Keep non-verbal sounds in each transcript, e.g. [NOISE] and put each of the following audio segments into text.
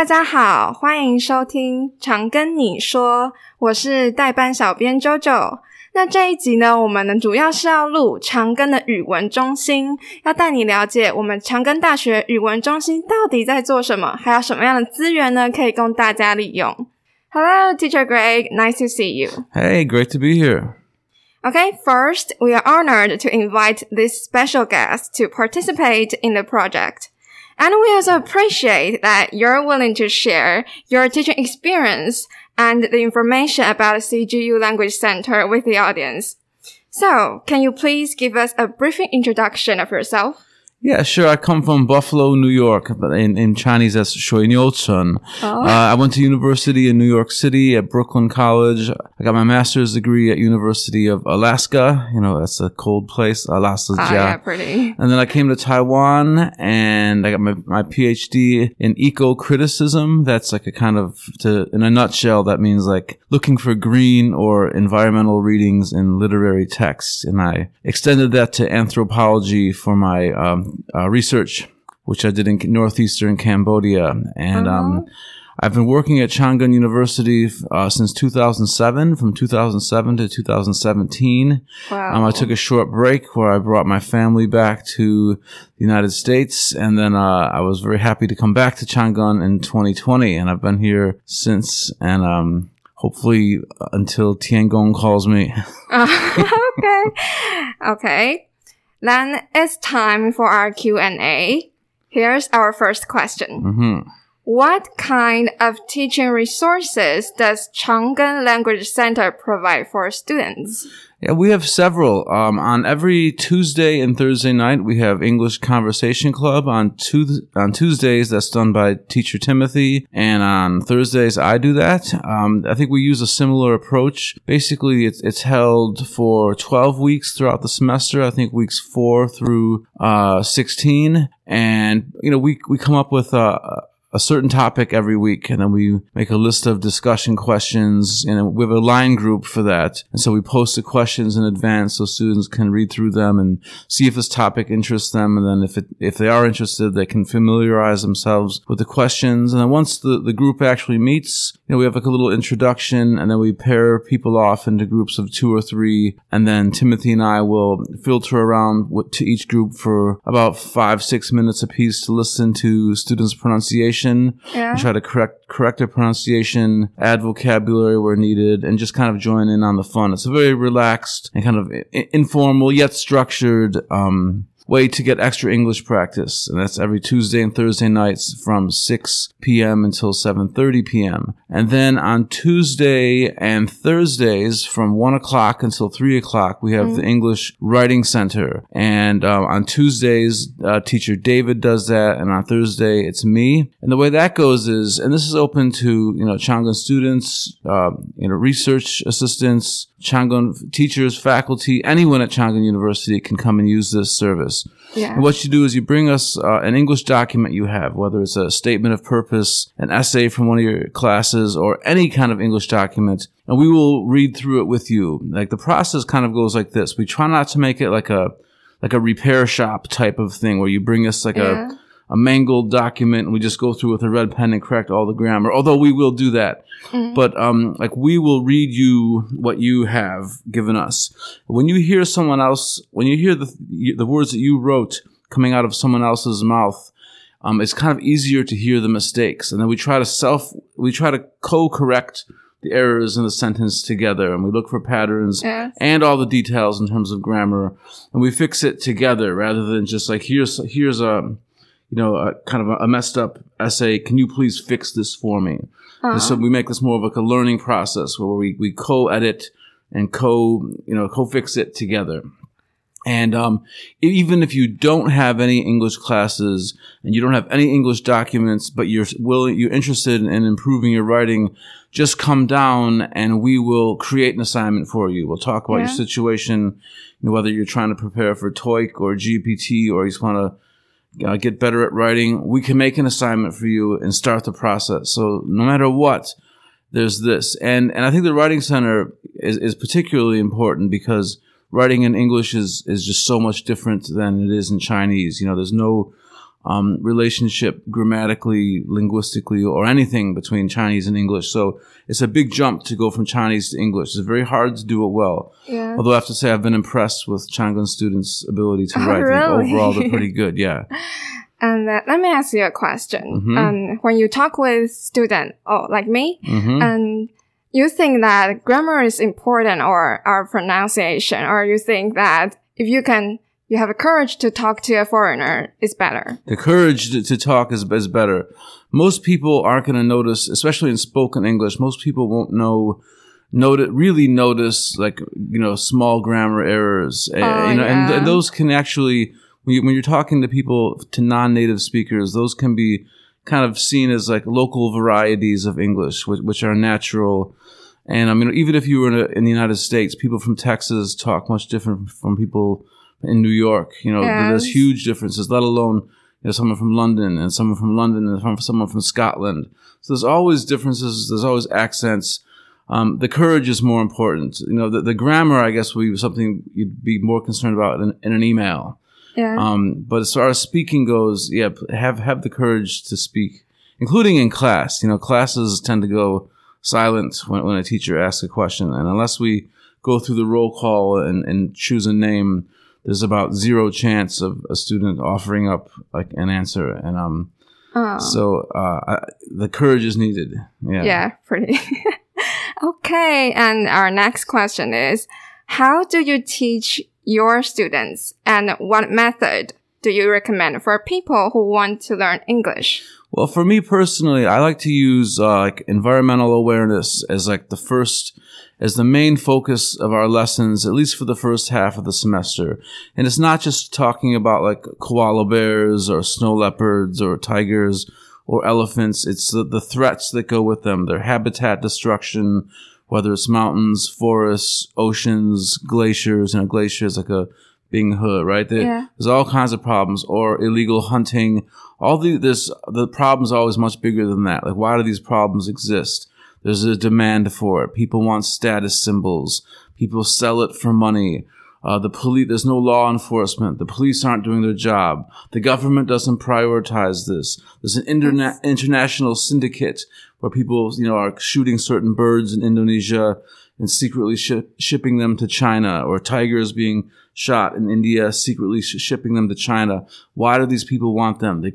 大家好，欢迎收听常跟你说，我是代班小编 JoJo。那这一集呢，我们呢主要是要录长庚的语文中心，要带你了解我们长庚大学语文中心到底在做什么，还有什么样的资源呢，可以供大家利用。Hello, Teacher Greg. Nice to see you. Hey, great to be here. Okay, first, we are honored to invite this special guest to participate in the project. And we also appreciate that you're willing to share your teaching experience and the information about CGU Language Center with the audience. So, can you please give us a brief introduction of yourself? Yeah, sure. I come from Buffalo, New York, but in, in Chinese that's Shuinyotsun. Oh. Uh, I went to university in New York City at Brooklyn College. I got my master's degree at University of Alaska. You know, that's a cold place. Alaska. Ah, yeah, pretty. And then I came to Taiwan and I got my, my PhD in eco criticism. That's like a kind of, to, in a nutshell, that means like looking for green or environmental readings in literary texts. And I extended that to anthropology for my, um, uh, research, which I did in northeastern Cambodia, and uh-huh. um, I've been working at Chang Gung University uh, since 2007, from 2007 to 2017. Wow. Um, I took a short break where I brought my family back to the United States, and then uh, I was very happy to come back to Chang Gung in 2020, and I've been here since. And um, hopefully until Tiangong calls me. uh, [LAUGHS] okay, okay. Then it's time for our Q&A. Here's our first question. Mm-hmm. What kind of teaching resources does Chang Gung Language Center provide for students? Yeah, we have several. Um, on every Tuesday and Thursday night, we have English Conversation Club. On tu- on Tuesdays, that's done by Teacher Timothy, and on Thursdays, I do that. Um, I think we use a similar approach. Basically, it's it's held for twelve weeks throughout the semester. I think weeks four through uh, sixteen, and you know we we come up with a a certain topic every week, and then we make a list of discussion questions, and we have a line group for that. And so we post the questions in advance so students can read through them and see if this topic interests them. And then if it, if they are interested, they can familiarize themselves with the questions. And then once the, the group actually meets, you know, we have like a little introduction, and then we pair people off into groups of two or three, and then Timothy and I will filter around to each group for about five, six minutes apiece to listen to students' pronunciation pronunciation, yeah. try to correct correct their pronunciation, add vocabulary where needed, and just kind of join in on the fun. It's a very relaxed and kind of informal yet structured um, way to get extra English practice. And that's every Tuesday and Thursday nights from 6 p.m. until 7.30 p.m. And then on Tuesday and Thursdays from 1 o'clock until 3 o'clock, we have mm-hmm. the English Writing Center. And uh, on Tuesdays, uh, teacher David does that. And on Thursday, it's me. And the way that goes is, and this is open to, you know, Chang Gung students, uh, you know, research assistants, Chang Gung teachers, faculty, anyone at Chang Gung University can come and use this service. Yeah. And what you do is you bring us uh, an English document you have, whether it's a statement of purpose, an essay from one of your classes, or any kind of English document, and we will read through it with you. Like the process kind of goes like this. We try not to make it like a like a repair shop type of thing where you bring us like yeah. a a mangled document and we just go through with a red pen and correct all the grammar. Although we will do that. Mm-hmm. But um, like we will read you what you have given us. When you hear someone else, when you hear the the words that you wrote coming out of someone else's mouth, um, it's kind of easier to hear the mistakes, and then we try to self we try to co-correct the errors in the sentence together, and we look for patterns yes. and all the details in terms of grammar, and we fix it together rather than just like here's here's a you know, a, kind of a, messed up essay. Can you please fix this for me? Uh-huh. So we make this more of like a learning process where we, we co-edit and co, you know, co-fix it together. And um, even if you don't have any English classes and you don't have any English documents, but you're willing, you're interested in improving your writing, just come down and we will create an assignment for you. We'll talk about yeah. your situation, you know, whether you're trying to prepare for TOEIC or GEPT or you just want to uh, get better at writing, we can make an assignment for you and start the process. So no matter what, there's this. And, and I think the Writing Center is, is particularly important because writing in English is, is just so much different than it is in Chinese. You know, there's no um, relationship grammatically, linguistically, or anything between Chinese and English. So it's a big jump to go from Chinese to English. It's very hard to do it well. Yeah. Although I have to say, I've been impressed with Chang Gung students' ability to Oh, write. Think really? Overall, they're pretty good. Yeah. [LAUGHS] And uh, let me ask you a question. Mhm. Um, when you talk with students, oh, like me, hmm and you think that grammar is important or our pronunciation, or you think that if you can, you have a courage to talk to a foreigner, is better. The courage to, to talk is, is better. Most people aren't going to notice, especially in spoken English. Most people won't know, notice, really notice like you know small grammar errors. Uh, you know, and, and those can actually when, you, when you're talking to people to non-native speakers, those can be kind of seen as like local varieties of English, which, which are natural. And I mean, even if you were in, a, in the United States, people from Texas talk much different from people in New York. You know, there's huge differences. Let alone you know someone from London and someone from London and from someone from Scotland. So there's always differences. There's always accents. Um, the courage is more important. You know, the, the grammar, I guess, would be something you'd be more concerned about in, in an email. Yeah. Um, but as far as speaking goes, yeah, have have the courage to speak, including in class. You know, classes tend to go silent when, when a teacher asks a question, and unless we go through the roll call and, and choose a name, there's about zero chance of a student offering up like an answer. And um, Oh. so uh, I, the courage is needed. Yeah. Yeah, pretty. [LAUGHS] okay, and our next question is How do you teach your students and what method do you recommend for people who want to learn English? Well, for me personally, I like to use uh, like environmental awareness as like the first, as the main focus of our lessons, at least for the first half of the semester. And it's not just talking about like koala bears or snow leopards or tigers or elephants. It's the, the threats that go with them, their habitat destruction, whether it's mountains, forests, oceans, glaciers. and You know, glaciers like a being hood, right? There- Yeah. There's all kinds of problems, or illegal hunting. All the this the problems are always much bigger than that. Like, why do these problems exist? There's a demand for it. People want status symbols. People sell it for money. Uh, the police, there's no law enforcement. The police aren't doing their job. The government doesn't prioritize this. There's an interna- international syndicate where people, you know, are shooting certain birds in Indonesia and secretly ship shipping them to China, or tigers being shot in India, secretly sh- shipping them to China. Why do these people want them? The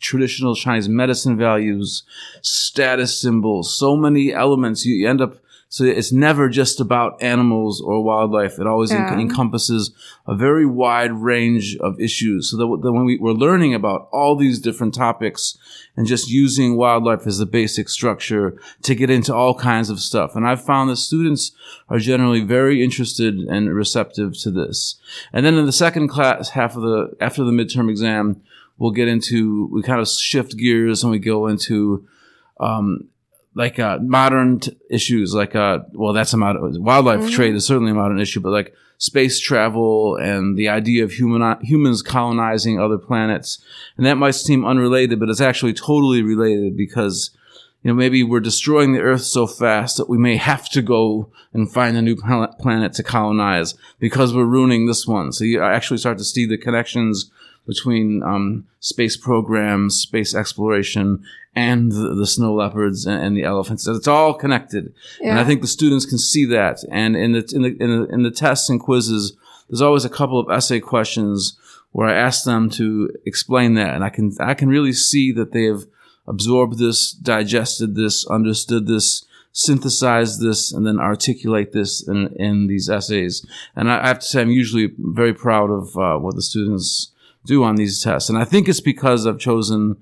traditional Chinese medicine values, status symbols, so many elements. You end up so it's never just about animals or wildlife. It always en- encompasses a very wide range of issues. So that, w- that when we, we're learning about all these different topics and just using wildlife as the basic structure to get into all kinds of stuff. And I've found that students are generally very interested and receptive to this. And then in the second class, half of the, after the midterm exam, we'll get into, we kind of shift gears and we go into, um, like uh, modern t- issues, like uh, well, that's a modern wildlife trade is certainly a modern issue, but like space travel and the idea of human humans colonizing other planets, and that might seem unrelated, but it's actually totally related because you know maybe we're destroying the Earth so fast that we may have to go and find a new pla- planet to colonize because we're ruining this one. So you actually start to see the connections between um, space programs, space exploration, and the, the snow leopards and, and the elephants. It's all connected, and I think the students can see that. And in the in the in the, in the tests and quizzes, there's always a couple of essay questions where I ask them to explain that, and I can I can really see that they have absorbed this, digested this, understood this. Synthesize this and then articulate this in, in these essays. And I, I have to say, I'm usually very proud of uh, what the students do on these tests. And I think it's because I've chosen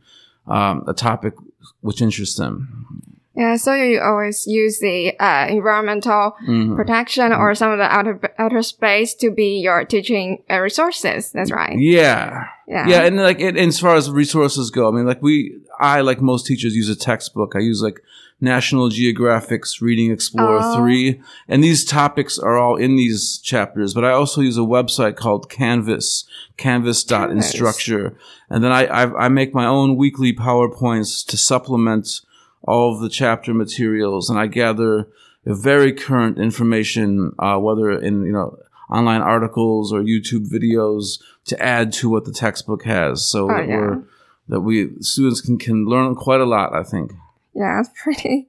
um, a topic which interests them. Yeah, so you always use the uh, environmental Mhm. protection or some of the outer outer space to be your teaching uh, resources. That's right. Yeah. Yeah. Yeah. And like, it, and as far as resources go, I mean, like we, I, like most teachers, use a textbook. I use like National Geographic's Reading Explorer Oh. 3. And these topics are all in these chapters. But I also use a website called Canvas, canvas.instructure. And then I, I, I make my own weekly PowerPoints to supplement all of the chapter materials. And I gather very current information, uh, whether in, you know, online articles or YouTube videos to add to what the textbook has. So Oh, that yeah. we're that we students can, can learn quite a lot, I think. Yeah, it's [LAUGHS] pretty.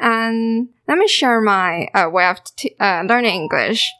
And let me share my uh, way of t- uh, learning English.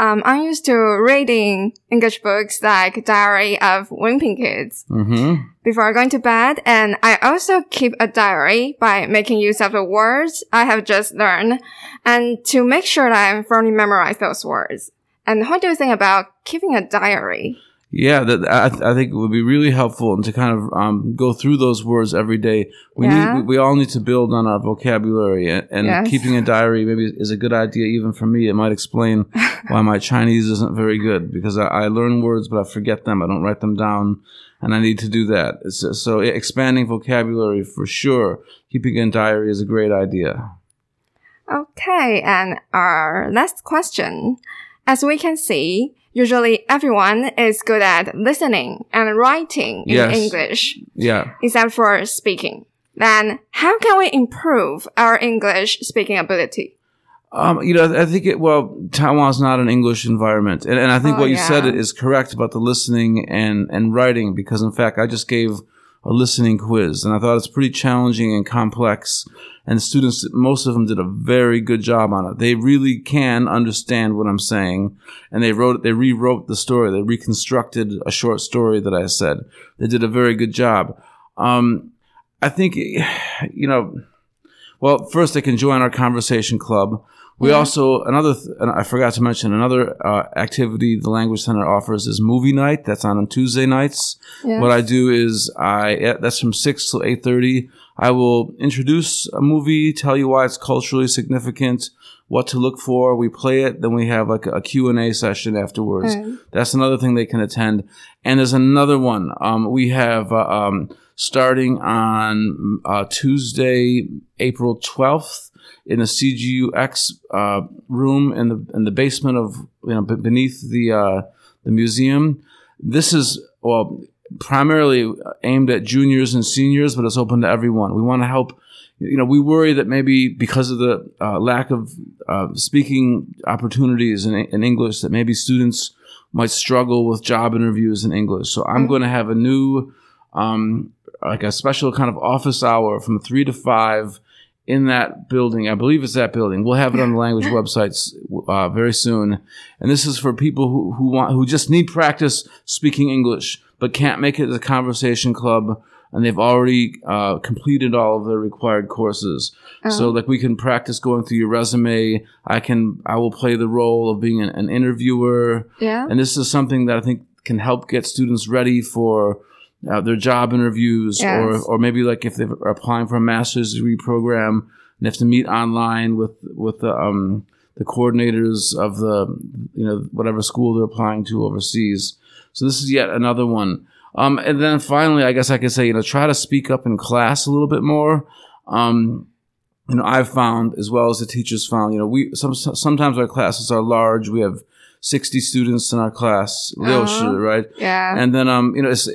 Um, I'm used to reading English books like Diary of Wimpy Kids Mm-hmm. before going to bed, and I also keep a diary by making use of the words I have just learned, and to make sure that I firmly memorize those words. And what do you think about keeping a diary? Yeah, that I, I think it would be really helpful and to kind of um, go through those words every day. We Yeah. need we all need to build on our vocabulary, and, and Yes. keeping a diary maybe is a good idea even for me. It might explain [LAUGHS] why my Chinese isn't very good because I, I learn words but I forget them. I don't write them down, and I need to do that. It's, so expanding vocabulary for sure. Keeping a diary is a great idea. Okay, and our last question. As we can see, usually everyone is good at listening and writing in Yes. English, Yeah. except for speaking. Then, how can we improve our English speaking ability? Um, you know, I think it, well, Taiwan's not an English environment. And, and I think Oh, what you said is correct about the listening and, and writing, because in fact, I just gave a listening quiz and I thought it's pretty challenging and complex. And students, most of them did a very good job on it. They really can understand what I'm saying. And they wrote, they rewrote the story. They reconstructed a short story that I said. They did a very good job. Um, I think, [SIGHS] you know, well, first they can join our conversation club. We Yeah. also another th- and I forgot to mention another uh, activity the Language Center offers is movie night. That's on on Tuesday nights. Yes. What I do is I that's from six to eight thirty. I will introduce a movie, tell you why it's culturally significant, what to look for. We play it, then we have like a Q and A session afterwards. Mm. That's another thing they can attend. And there's another one. Um, we have uh, um, starting on uh, Tuesday, April 12th, in the CGUX uh, room in the in the basement of you know b- beneath the uh, the museum. This is well primarily aimed at juniors and seniors, but it's open to everyone. We want to help. You know, we worry that maybe because of the uh, lack of uh, speaking opportunities in, in English, that maybe students might struggle with job interviews in English. So I'm going to have a new, um, like a special kind of office hour from three to five in that building. I believe it's that building. We'll have it on the language websites uh, very soon. And this is for people who, who want who just need practice speaking English but can't make it to the conversation club. And they've already uh, completed all of their required courses. So, like, we can practice going through your resume. I can, I will play the role of being an, an interviewer. Yeah. And this is something that I think can help get students ready for uh, their job interviews, or Yes. or maybe like if they're applying for a master's degree program and have to meet online with with the um, the coordinators of the you know whatever school they're applying to overseas. So this is yet another one. Um, and then finally, I guess I could say you know try to speak up in class a little bit more. Um, you know, I've found as well as the teachers found, you know, we some, sometimes our classes are large. We have 60 students in our class, Uh-huh. 60, right? Yeah. And then, um, you know, it's,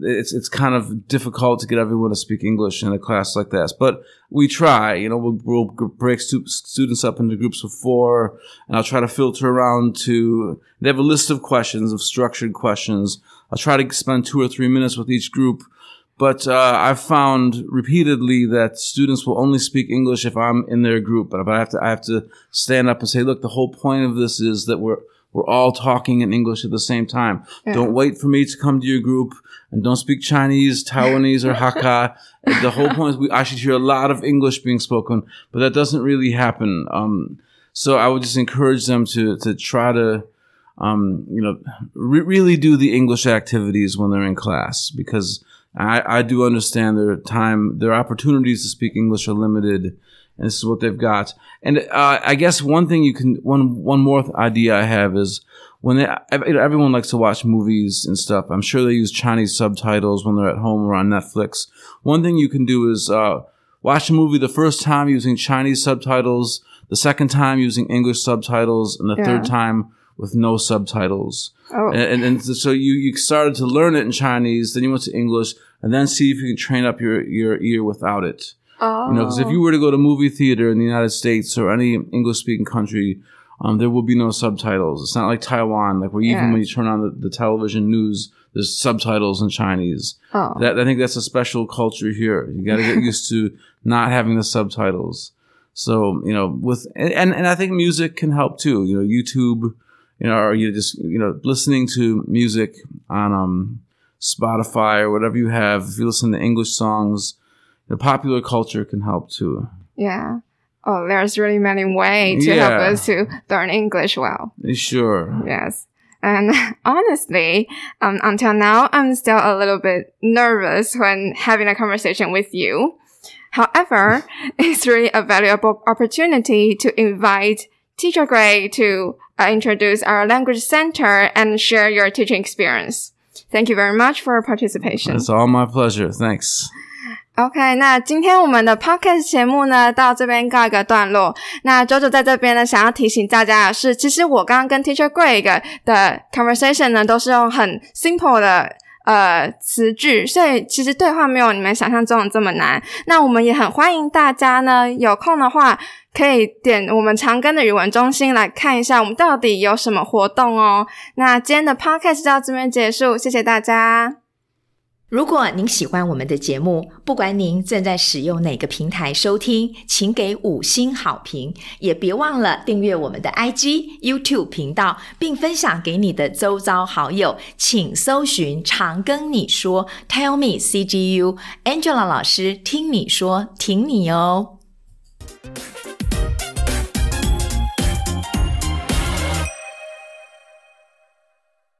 it's, it's kind of difficult to get everyone to speak English in a class like this, but we try, you know, we'll, we'll break stu- students up into groups of four and I'll try to filter around to, they have a list of questions, of structured questions. I'll try to spend two or three minutes with each group. But uh, I've found repeatedly that students will only speak English if I'm in their group. But I have to I have to stand up and say, look, the whole point of this is that we're we're all talking in English at the same time. Yeah. Don't wait for me to come to your group and don't speak Chinese, Taiwanese, or Hakka. [LAUGHS] the whole point is we I should hear a lot of English being spoken, but that doesn't really happen. Um, so I would just encourage them to to try to um, you know, re- really do the English activities when they're in class because I, I do understand their time, their opportunities to speak English are limited, and this is what they've got. And uh, I guess one thing you can, one one more idea I have is when they, everyone likes to watch movies and stuff. I'm sure they use Chinese subtitles when they're at home or on Netflix. One thing you can do is uh, watch a movie the first time using Chinese subtitles, the second time using English subtitles, and the Yeah. third time with no subtitles. Oh. And, and, and so you, you started to learn it in Chinese, then you went to English, and then see if you can train up your, your ear without it. Oh. You know, because if you were to go to movie theater in the United States or any English speaking country, um, there will be no subtitles. It's not like Taiwan, like where even when you turn on the, the television news, there's subtitles in Chinese. Oh. That I think that's a special culture here. You got to get used to [LAUGHS] not having the subtitles. So you know, with and and I think music can help too. You know, YouTube, you know, or you just you know listening to music on um Spotify or whatever you have. If you listen to English songs, the popular culture can help too. Yeah. Oh, there's really many ways to help us to learn English well. Sure. Yes. And [LAUGHS] honestly, um, until now, I'm still a little bit nervous when having a conversation with you. However, [LAUGHS] it's really a valuable opportunity to invite Teacher Greg to uh, introduce our language center and share your teaching experience. Thank you very much for your participation. It's all my pleasure. Thanks. OK，那今天我们的 podcast 节目呢，到这边告一个段落。那九九在这边呢，想要提醒大家的是，其实我刚刚跟 Teacher Greg 的 conversation 呢，都是用很 simple 的呃词句，所以其实对话没有你们想象中的这么难。那我们也很欢迎大家呢，有空的话可以点我们长庚的语文中心来看一下，我们到底有什么活动哦。那今天的 podcast 就到这边结束，谢谢大家。如果您喜欢我们的节目，不管您正在使用哪个平台收听，请给五星好评，也别忘了订阅我们的 IG、YouTube 频道，并分享给你的周遭好友。请搜寻“常跟你说 ”，Tell me CGU Angela 老师听你说，挺你哦。